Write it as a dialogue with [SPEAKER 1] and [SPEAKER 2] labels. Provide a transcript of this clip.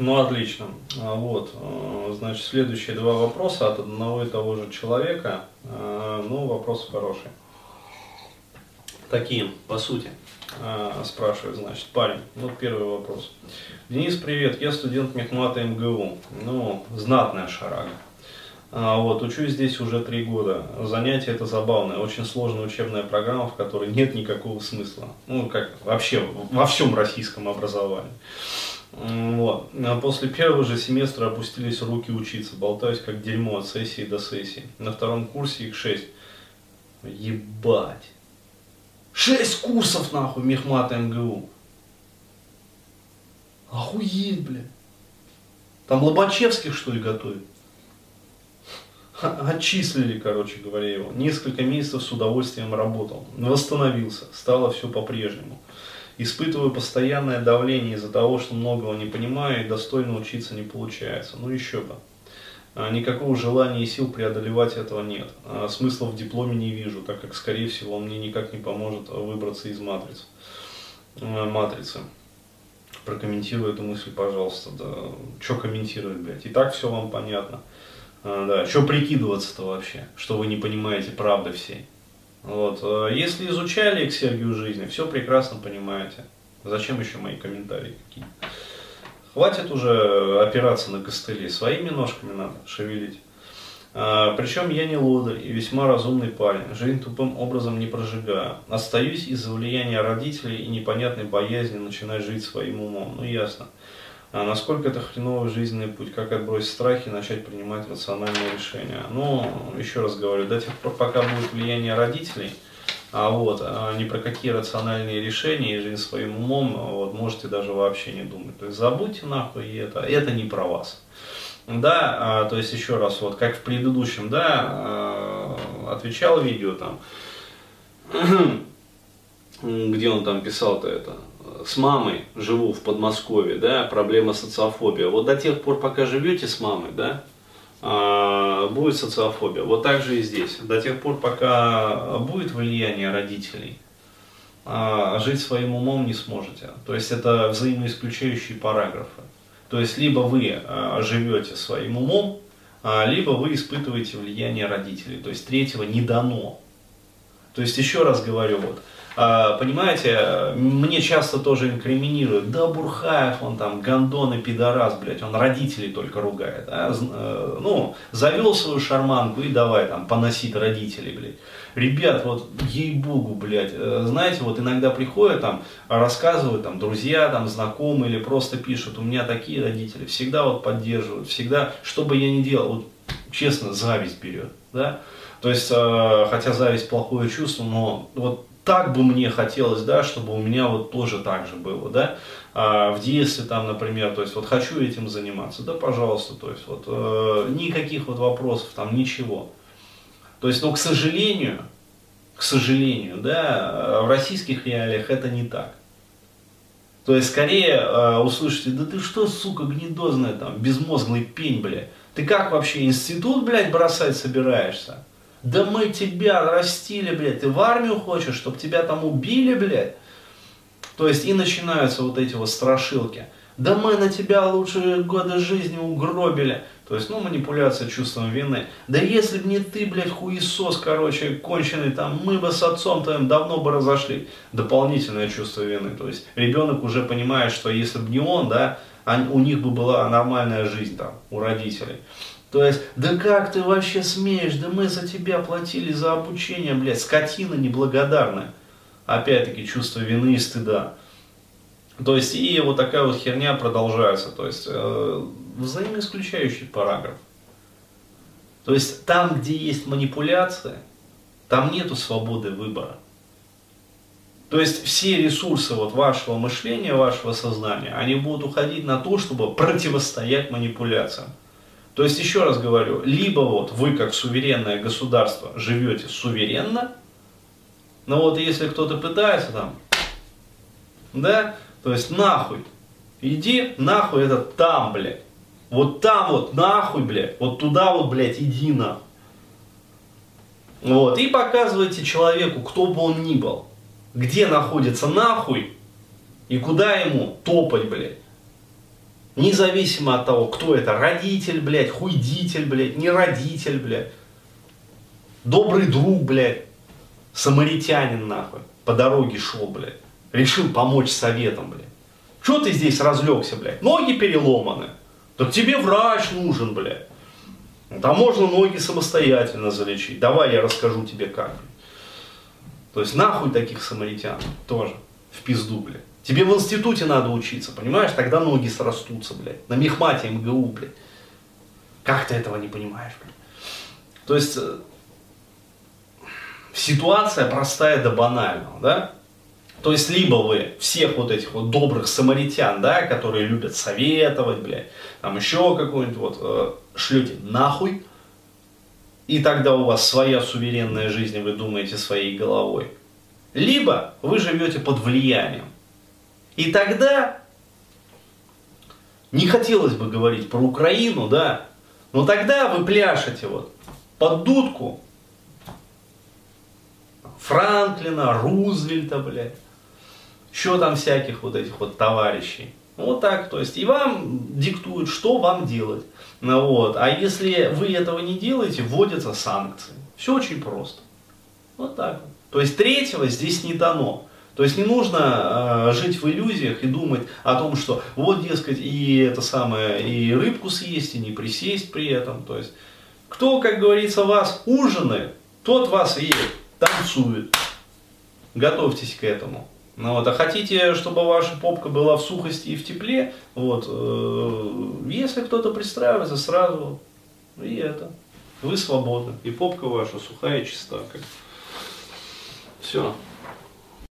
[SPEAKER 1] Ну, отлично. А, Вот, э, значит, следующие два вопроса от одного и того же человека. Э, Ну, вопрос хороший. Такие, по сути, спрашивает, значит, парень. Вот первый вопрос. Денис, привет, я студент Мехмата МГУ. Ну, знатная шарага. А, Вот, учусь здесь уже три года. Занятие это забавное, очень сложная учебная программа, в которой нет никакого смысла. Ну, как вообще во всем российском образовании. Вот. А После первого же семестра опустились руки учиться, болтаюсь как дерьмо от сессии до сессии. На втором курсе их шесть. Ебать. Шесть курсов нахуй мехмата МГУ. Охуеть, бля. Там Лобачевских, что ли, готовят? Отчислили, короче говоря, его. Несколько месяцев с удовольствием работал. Восстановился. Стало все по-прежнему. Испытываю постоянное давление из-за того, что многого не понимаю и достойно учиться не получается. Ну еще бы. А, Никакого желания и сил преодолевать этого нет. А, Смысла в дипломе не вижу, так как, скорее всего, он мне никак не поможет выбраться из матриц. А, матрицы. Прокомментируй эту мысль, пожалуйста. Да, что комментировать, блядь? И так все вам понятно. Да, что прикидываться-то вообще, что вы не понимаете правды всей. Вот. а Если изучали эксергию жизни, все прекрасно понимаете. Зачем еще мои комментарии какие? Хватит уже опираться на костыли, своими ножками надо шевелить. А, причем я не лодырь и весьма разумный парень, жизнь тупым образом не прожигаю. Остаюсь из-за влияния родителей и непонятной боязни начинать жить своим умом. Ну ясно. А насколько это хреновый жизненный путь, как отбросить страхи и начать принимать рациональные решения. Ну, еще раз говорю, до тех пор, пока будет влияние родителей, а вот, а ни про какие рациональные решения и жизнь своим умом, вот, можете даже вообще не думать. То есть забудьте нахуй это, это не про вас. Да, а, то есть еще раз, вот как в предыдущем, да, а, отвечал видео там, где он там писал-то это, с мамой живу в Подмосковье, да, проблема социофобия. Вот до тех пор, пока живете с мамой, да, а, будет социофобия. Вот так же и здесь. До тех пор, пока будет влияние родителей, а, жить своим умом не сможете. То есть это взаимоисключающие параграфы. То есть либо вы а, живете своим умом, либо вы испытываете влияние родителей. То есть третьего не дано. То есть еще раз говорю, вот, а, понимаете, мне часто тоже инкриминируют, да Бурхаев, он там гандон и пидорас, блядь, он родителей только ругает. а, э, ну, завел свою шарманку и давай там поносить родителей, блядь. Ребят, вот ей-богу, блядь, э, знаете, вот иногда приходят там, рассказывают там друзья, там знакомые или просто пишут, у меня такие родители, всегда вот поддерживают, всегда, что бы я ни делал, вот честно, зависть берет, да. То есть, э, хотя зависть плохое чувство, но вот так бы мне хотелось, да, чтобы у меня вот тоже так же было, да, А в детстве там, например, то есть вот хочу этим заниматься, да, пожалуйста, то есть вот э, никаких вот вопросов там, ничего. То есть, но к сожалению, к сожалению, да, в российских реалиях это не так. То есть, скорее э, услышите, да ты что, сука, гнедозная там, безмозглый пень, бля. Ты как вообще институт, блядь, бросать собираешься? Да мы тебя растили, блядь, ты в армию хочешь, чтобы тебя там убили, блядь? То есть и начинаются вот эти вот страшилки. Да мы на тебя лучшие годы жизни угробили. То есть, ну, манипуляция чувством вины. Да если бы не ты, блядь, хуесос, короче, конченый, там, мы бы с отцом твоим давно бы разошли. Дополнительное чувство вины. То есть, ребенок уже понимает, что если бы не он, да, они- у них бы была нормальная жизнь там, у родителей. То есть, да как ты вообще смеешь, да мы за тебя платили за обучение, блядь, скотина неблагодарная. Опять-таки, чувство вины и стыда. То есть, и вот такая вот херня продолжается. То есть, э, взаимоисключающий параграф. То есть, там, где есть манипуляция, там нету свободы выбора. То есть, все ресурсы вот вашего мышления, вашего сознания, они будут уходить на то, чтобы противостоять манипуляциям. То есть, еще раз говорю, либо вот вы, как суверенное государство, живете суверенно, но вот если кто-то пытается там, да, то есть нахуй, иди нахуй, это там, блядь. Вот там вот нахуй, блядь, вот туда вот, блядь, иди нахуй. Вот, и показывайте человеку, кто бы он ни был, где находится нахуй и куда ему топать, блядь. Независимо от того, кто это, родитель, блядь, хуйдитель, блядь, не родитель, блядь, добрый друг, блядь, самаритянин, нахуй, по дороге шел, блядь, решил помочь советом, блядь. Что ты здесь разлегся, блядь? Ноги переломаны. Так тебе врач нужен, блядь. Там можно ноги самостоятельно залечить. Давай я расскажу тебе как. То есть нахуй таких самаритян тоже. В пизду, блядь. Тебе в институте надо учиться, понимаешь? Тогда ноги срастутся, блядь. На мехмате МГУ, блядь. Как ты этого не понимаешь, блядь? То есть э, ситуация простая до банального, да? То есть, либо вы всех вот этих вот добрых самаритян, да, которые любят советовать, блядь, там еще какой-нибудь вот, э, шлете нахуй, и тогда у вас своя суверенная жизнь, и вы думаете своей головой. Либо вы живете под влиянием. И тогда, не хотелось бы говорить про Украину, да, но тогда вы пляшете вот под дудку Франклина, Рузвельта, блядь, еще там всяких вот этих вот товарищей. Вот так, то есть, и вам диктуют, что вам делать. Ну, вот. А если вы этого не делаете, вводятся санкции. Все очень просто. Вот так. То есть, третьего здесь не дано. То есть не нужно э, жить в иллюзиях и думать о том, что вот, дескать, и это самое, и рыбку съесть, и не присесть при этом. То есть, кто, как говорится, вас ужинает, тот вас и танцует. Готовьтесь к этому. Ну, вот, а хотите, чтобы ваша попка была в сухости и в тепле, вот, э, если кто-то пристраивается, сразу и это, вы свободны. И попка ваша сухая и чиста. Как. Все.